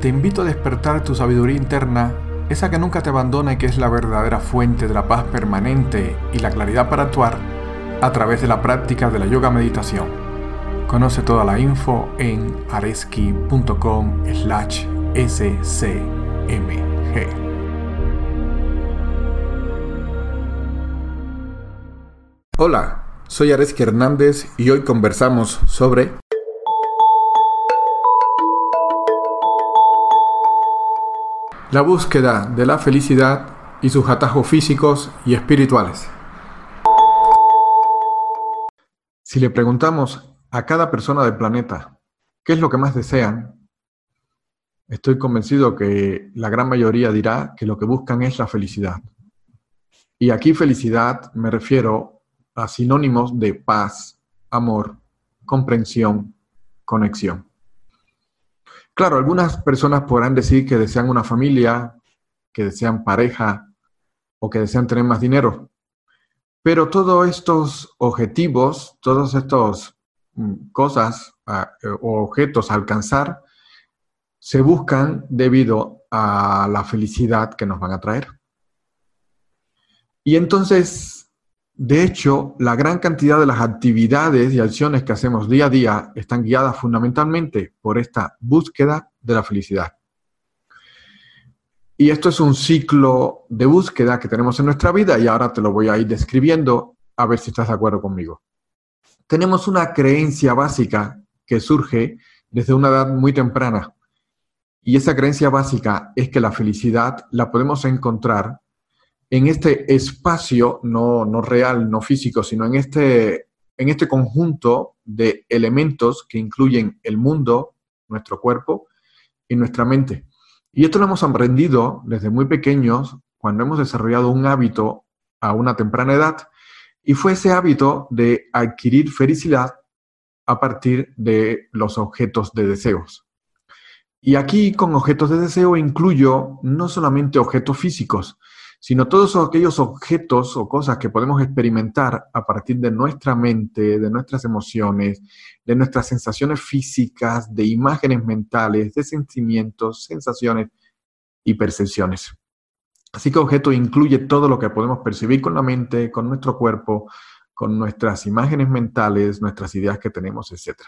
te invito a despertar tu sabiduría interna, esa que nunca te abandona y que es la verdadera fuente de la paz permanente y la claridad para actuar a través de la práctica de la yoga meditación. Conoce toda la info en areski.com slash scmg. Hola, soy Areski Hernández y hoy conversamos sobre la búsqueda de la felicidad y sus atajos físicos y espirituales. Si le preguntamos a cada persona del planeta qué es lo que más desean, estoy convencido que la gran mayoría dirá que lo que buscan es la felicidad. Y aquí felicidad me refiero a sinónimos de paz, amor, comprensión, conexión. Claro, algunas personas podrán decir que desean una familia, que desean pareja o que desean tener más dinero. Pero todos estos objetivos, todas estas mm, cosas eh, o objetos a alcanzar, se buscan debido a la felicidad que nos van a traer. Y entonces de hecho, la gran cantidad de las actividades y acciones que hacemos día a día están guiadas fundamentalmente por esta búsqueda de la felicidad. Y esto es un ciclo de búsqueda que tenemos en nuestra vida y ahora te lo voy a ir describiendo a ver si estás de acuerdo conmigo. Tenemos una creencia básica que surge desde una edad muy temprana. Y esa creencia básica es que la felicidad la podemos encontrar en este espacio, no, no real, no físico, sino en este, en este conjunto de elementos que incluyen el mundo, nuestro cuerpo y nuestra mente. Y esto lo hemos aprendido desde muy pequeños cuando hemos desarrollado un hábito a una temprana edad y fue ese hábito de adquirir felicidad a partir de los objetos de deseos. Y aquí con objetos de deseo incluyo no solamente objetos físicos, sino todos aquellos objetos o cosas que podemos experimentar a partir de nuestra mente, de nuestras emociones, de nuestras sensaciones físicas, de imágenes mentales, de sentimientos, sensaciones y percepciones. Así que objeto incluye todo lo que podemos percibir con la mente, con nuestro cuerpo, con nuestras imágenes mentales, nuestras ideas que tenemos, etc.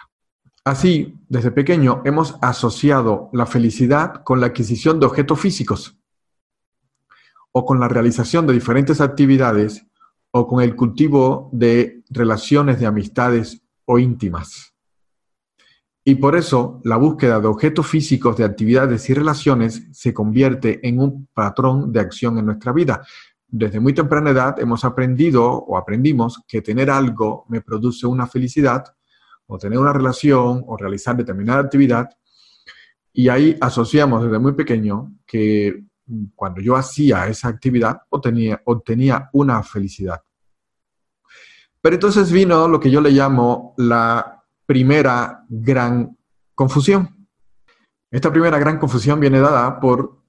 Así, desde pequeño hemos asociado la felicidad con la adquisición de objetos físicos o con la realización de diferentes actividades o con el cultivo de relaciones de amistades o íntimas. Y por eso la búsqueda de objetos físicos de actividades y relaciones se convierte en un patrón de acción en nuestra vida. Desde muy temprana edad hemos aprendido o aprendimos que tener algo me produce una felicidad o tener una relación o realizar determinada actividad. Y ahí asociamos desde muy pequeño que cuando yo hacía esa actividad, obtenía, obtenía una felicidad. Pero entonces vino lo que yo le llamo la primera gran confusión. Esta primera gran confusión viene dada por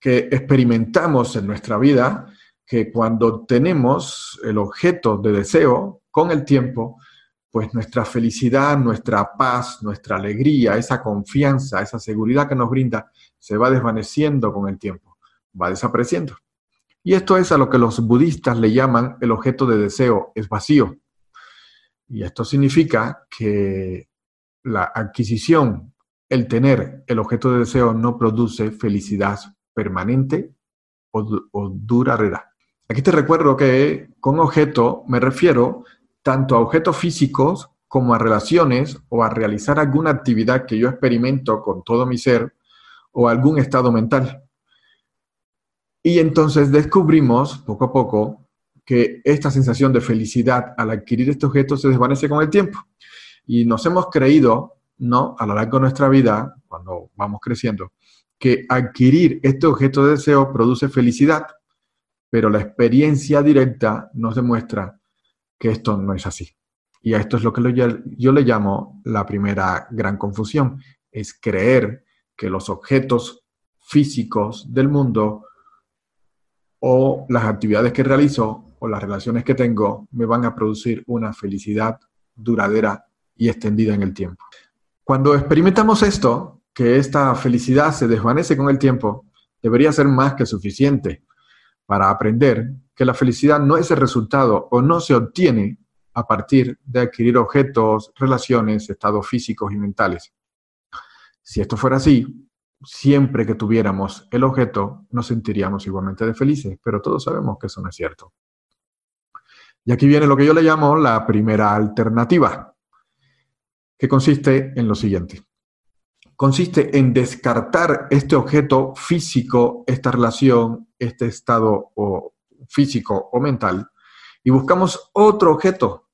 que experimentamos en nuestra vida que cuando tenemos el objeto de deseo, con el tiempo, pues nuestra felicidad, nuestra paz, nuestra alegría, esa confianza, esa seguridad que nos brinda, se va desvaneciendo con el tiempo, va desapareciendo. Y esto es a lo que los budistas le llaman el objeto de deseo, es vacío. Y esto significa que la adquisición, el tener el objeto de deseo no produce felicidad permanente o, o duradera. Aquí te recuerdo que con objeto me refiero tanto a objetos físicos como a relaciones o a realizar alguna actividad que yo experimento con todo mi ser o algún estado mental. Y entonces descubrimos poco a poco que esta sensación de felicidad al adquirir este objeto se desvanece con el tiempo. Y nos hemos creído, ¿no? A lo largo de nuestra vida, cuando vamos creciendo, que adquirir este objeto de deseo produce felicidad, pero la experiencia directa nos demuestra que esto no es así. Y a esto es lo que yo le llamo la primera gran confusión, es creer que los objetos físicos del mundo o las actividades que realizo o las relaciones que tengo me van a producir una felicidad duradera y extendida en el tiempo. Cuando experimentamos esto, que esta felicidad se desvanece con el tiempo, debería ser más que suficiente para aprender que la felicidad no es el resultado o no se obtiene a partir de adquirir objetos, relaciones, estados físicos y mentales. Si esto fuera así, siempre que tuviéramos el objeto nos sentiríamos igualmente de felices, pero todos sabemos que eso no es cierto. Y aquí viene lo que yo le llamo la primera alternativa, que consiste en lo siguiente. Consiste en descartar este objeto físico, esta relación, este estado físico o mental, y buscamos otro objeto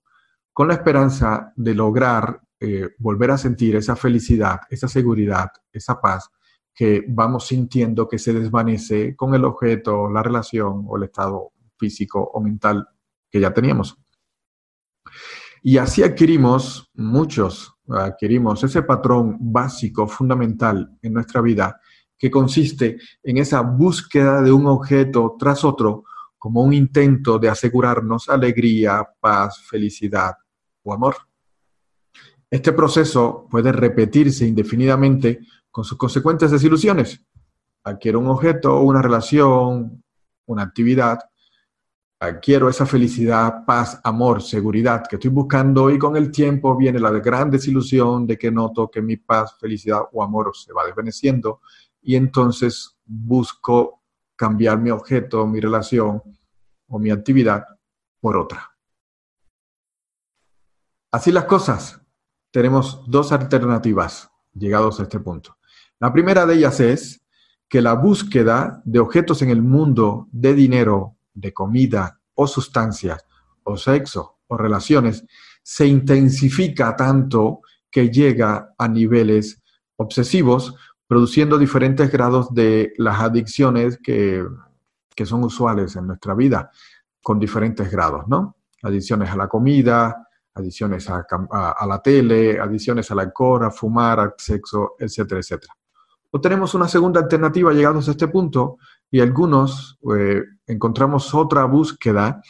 con la esperanza de lograr eh, volver a sentir esa felicidad, esa seguridad, esa paz que vamos sintiendo que se desvanece con el objeto, la relación o el estado físico o mental que ya teníamos. Y así adquirimos, muchos adquirimos ese patrón básico, fundamental en nuestra vida, que consiste en esa búsqueda de un objeto tras otro como un intento de asegurarnos alegría, paz, felicidad o amor. Este proceso puede repetirse indefinidamente con sus consecuentes desilusiones. Adquiero un objeto, una relación, una actividad, adquiero esa felicidad, paz, amor, seguridad que estoy buscando y con el tiempo viene la gran desilusión de que noto que mi paz, felicidad o amor se va desvaneciendo y entonces busco cambiar mi objeto, mi relación o mi actividad por otra. Así las cosas, tenemos dos alternativas llegados a este punto. La primera de ellas es que la búsqueda de objetos en el mundo de dinero, de comida o sustancias, o sexo o relaciones, se intensifica tanto que llega a niveles obsesivos, produciendo diferentes grados de las adicciones que, son usuales en nuestra vida, con diferentes grados, ¿no? Adicciones a la comida, adicciones a, a, la tele, adicciones al alcohol, a fumar, sexo, etcétera, etcétera. O tenemos una segunda alternativa llegados a este punto y algunos eh, encontramos otra búsqueda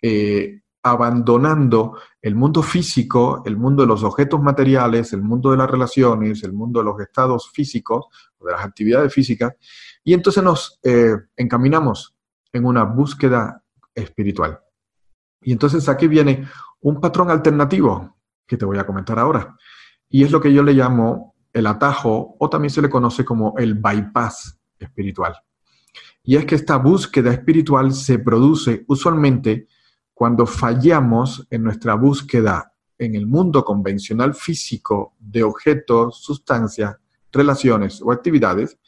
eh, abandonando el mundo físico, el mundo de los objetos materiales, el mundo de las relaciones, el mundo de los estados físicos, de las actividades físicas, y entonces nos eh, encaminamos en una búsqueda espiritual. Y entonces aquí viene un patrón alternativo que te voy a comentar ahora. Y es lo que yo le llamo el atajo o también se le conoce como el bypass espiritual. Y es que esta búsqueda espiritual se produce usualmente cuando fallamos en nuestra búsqueda en el mundo convencional físico de objetos, sustancias, relaciones o actividades,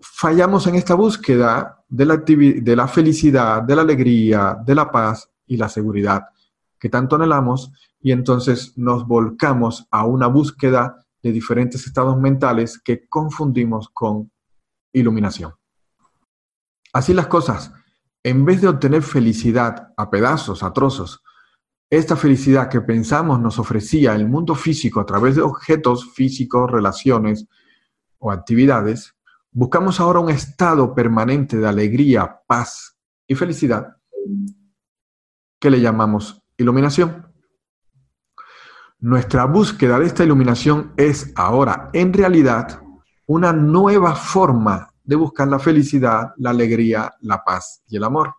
fallamos en esta búsqueda de la, de la felicidad, de la alegría, de la paz y la seguridad que tanto anhelamos y entonces nos volcamos a una búsqueda de diferentes estados mentales que confundimos con iluminación. Así las cosas, en vez de obtener felicidad a pedazos, a trozos, esta felicidad que pensamos nos ofrecía el mundo físico a través de objetos físicos, relaciones o actividades, buscamos ahora un estado permanente de alegría, paz y felicidad que le llamamos iluminación. Nuestra búsqueda de esta iluminación es ahora, en realidad, una nueva forma de buscar la felicidad, la alegría, la paz y el amor.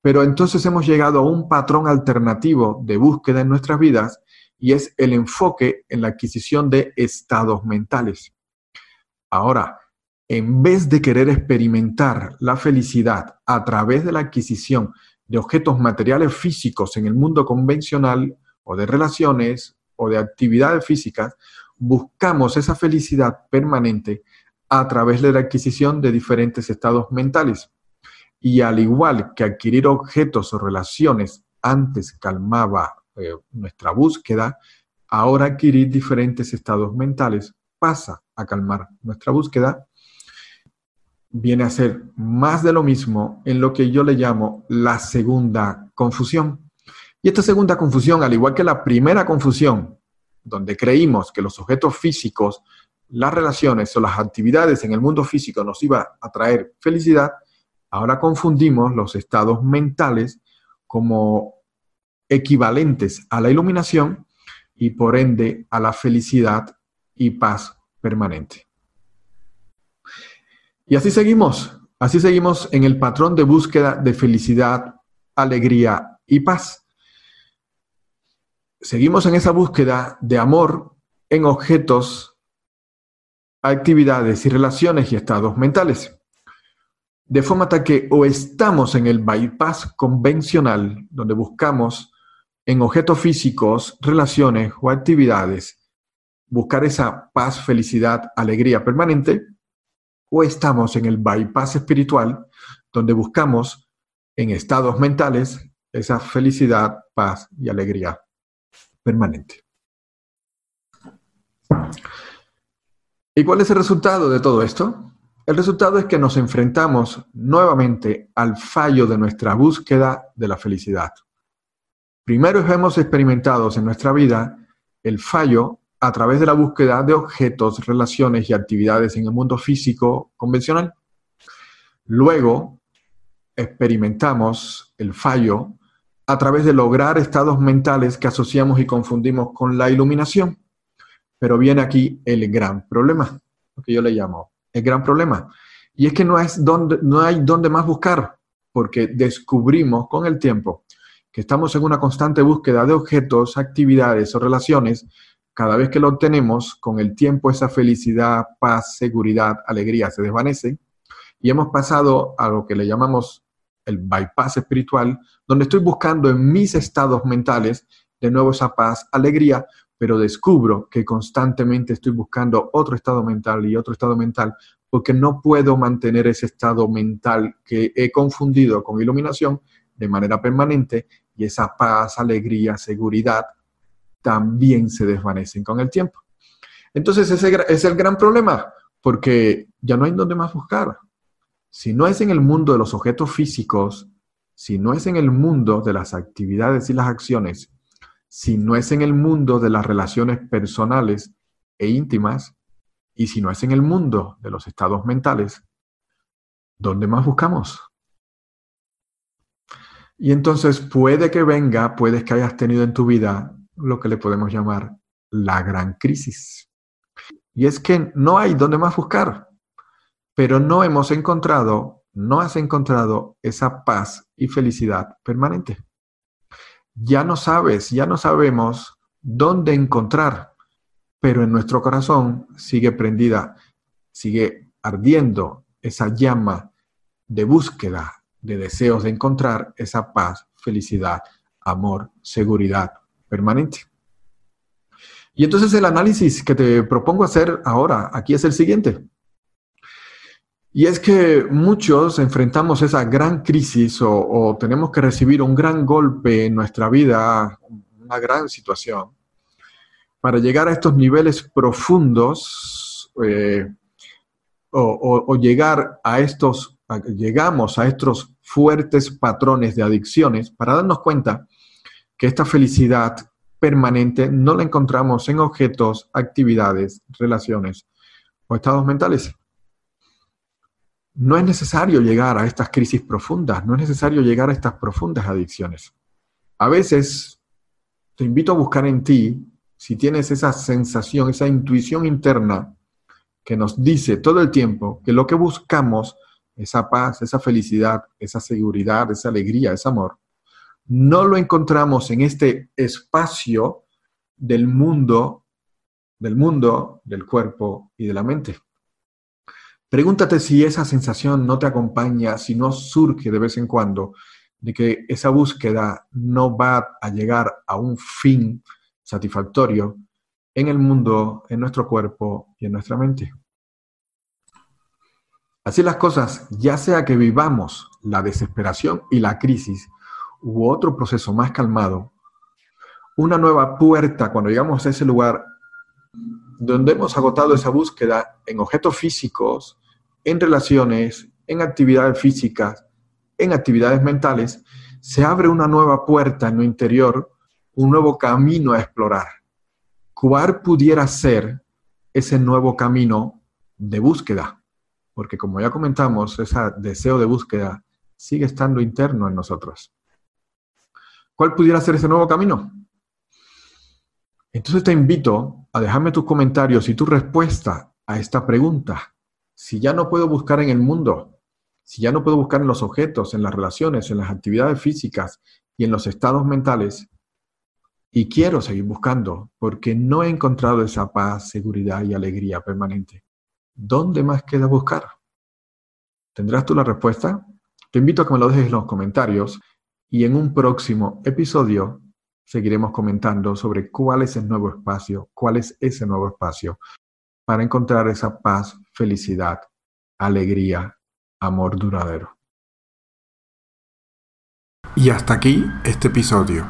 Pero entonces hemos llegado a un patrón alternativo de búsqueda en nuestras vidas y es el enfoque en la adquisición de estados mentales. Ahora, en vez de querer experimentar la felicidad a través de la adquisición de objetos materiales físicos en el mundo convencional o de relaciones o de actividades físicas, buscamos esa felicidad permanente a través de la adquisición de diferentes estados mentales. Y al igual que adquirir objetos o relaciones antes calmaba eh, nuestra búsqueda, ahora adquirir diferentes estados mentales pasa a calmar nuestra búsqueda, viene a ser más de lo mismo en lo que yo le llamo la segunda confusión. Y esta segunda confusión, al igual que la primera confusión, donde creímos que los objetos físicos, las relaciones o las actividades en el mundo físico nos iba a traer felicidad, ahora confundimos los estados mentales como equivalentes a la iluminación y por ende a la felicidad y paz permanente. Y así seguimos, así seguimos en el patrón de búsqueda de felicidad, alegría y paz. Seguimos en esa búsqueda de amor en objetos, actividades y relaciones y estados mentales. De forma tal que o estamos en el bypass convencional, donde buscamos en objetos físicos, relaciones o actividades, buscar esa paz, felicidad, alegría permanente, o estamos en el bypass espiritual, donde buscamos en estados mentales esa felicidad, paz y alegría permanente. ¿Y cuál es el resultado de todo esto? El resultado es que nos enfrentamos nuevamente al fallo de nuestra búsqueda de la felicidad. Primero hemos experimentado en nuestra vida el fallo a través de la búsqueda de objetos, relaciones y actividades en el mundo físico convencional. Luego, experimentamos el fallo a través de lograr estados mentales que asociamos y confundimos con la iluminación. Pero viene aquí el gran problema, lo que yo le llamo el gran problema. Y es que no, es donde, no hay dónde más buscar, porque descubrimos con el tiempo que estamos en una constante búsqueda de objetos, actividades o relaciones cada vez que lo obtenemos, con el tiempo esa felicidad, paz, seguridad, alegría se desvanece y hemos pasado a lo que le llamamos el bypass espiritual, donde estoy buscando en mis estados mentales de nuevo esa paz, alegría, pero descubro que constantemente estoy buscando otro estado mental y otro estado mental porque no puedo mantener ese estado mental que he confundido con iluminación de manera permanente y esa paz, alegría, seguridad, también se desvanecen con el tiempo. Entonces ese es el gran problema, porque ya no hay donde más buscar. Si no es en el mundo de los objetos físicos, si no es en el mundo de las actividades y las acciones, si no es en el mundo de las relaciones personales e íntimas, y si no es en el mundo de los estados mentales, ¿dónde más buscamos? Y entonces puede que venga, puede que hayas tenido en tu vida lo que le podemos llamar la gran crisis. Y es que no hay donde más buscar, pero no hemos encontrado, no has encontrado esa paz y felicidad permanente. Ya no sabes, ya no sabemos dónde encontrar, pero en nuestro corazón sigue prendida, sigue ardiendo esa llama de búsqueda, de deseos de encontrar esa paz, felicidad, amor, seguridad, permanente. Y entonces el análisis que te propongo hacer ahora, aquí es el siguiente. Y es que muchos enfrentamos esa gran crisis o, tenemos que recibir un gran golpe en nuestra vida, una gran situación, para llegar a estos niveles profundos eh, o, llegar a estos, llegamos a estos fuertes patrones de adicciones para darnos cuenta que esta felicidad permanente no la encontramos en objetos, actividades, relaciones o estados mentales. No es necesario llegar a estas crisis profundas, no es necesario llegar a estas profundas adicciones. A veces te invito a buscar en ti, si tienes esa sensación, esa intuición interna que nos dice todo el tiempo que lo que buscamos, esa paz, esa felicidad, esa seguridad, esa alegría, ese amor, no lo encontramos en este espacio del mundo, del mundo, del cuerpo y de la mente. Pregúntate si esa sensación no te acompaña, si no surge de vez en cuando, de que esa búsqueda no va a llegar a un fin satisfactorio en el mundo, en nuestro cuerpo y en nuestra mente. Así las cosas, ya sea que vivamos la desesperación y la crisis u otro proceso más calmado, una nueva puerta cuando llegamos a ese lugar donde hemos agotado esa búsqueda en objetos físicos, en relaciones, en actividades físicas, en actividades mentales, se abre una nueva puerta en lo interior, un nuevo camino a explorar. ¿Cuál pudiera ser ese nuevo camino de búsqueda? Porque como ya comentamos, ese deseo de búsqueda sigue estando interno en nosotros. ¿Cuál pudiera ser ese nuevo camino? Entonces te invito a dejarme tus comentarios y tu respuesta a esta pregunta. Si ya no puedo buscar en el mundo, si ya no puedo buscar en los objetos, en las relaciones, en las actividades físicas y en los estados mentales, y quiero seguir buscando porque no he encontrado esa paz, seguridad y alegría permanente, ¿dónde más queda buscar? ¿Tendrás tú la respuesta? Te invito a que me lo dejes en los comentarios y en un próximo episodio seguiremos comentando sobre cuál es el nuevo espacio, cuál es ese nuevo espacio para encontrar esa paz, felicidad, alegría, amor duradero. Y hasta aquí este episodio.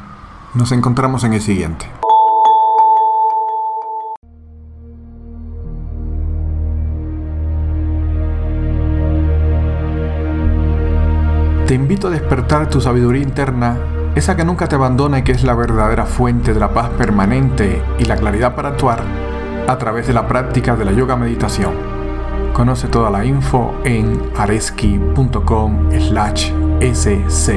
Nos encontramos en el siguiente. Te invito a despertar tu sabiduría interna, esa que nunca te abandona y que es la verdadera fuente de la paz permanente y la claridad para actuar a través de la práctica de la yoga meditación. Conoce toda la info en areski.com slash scmg.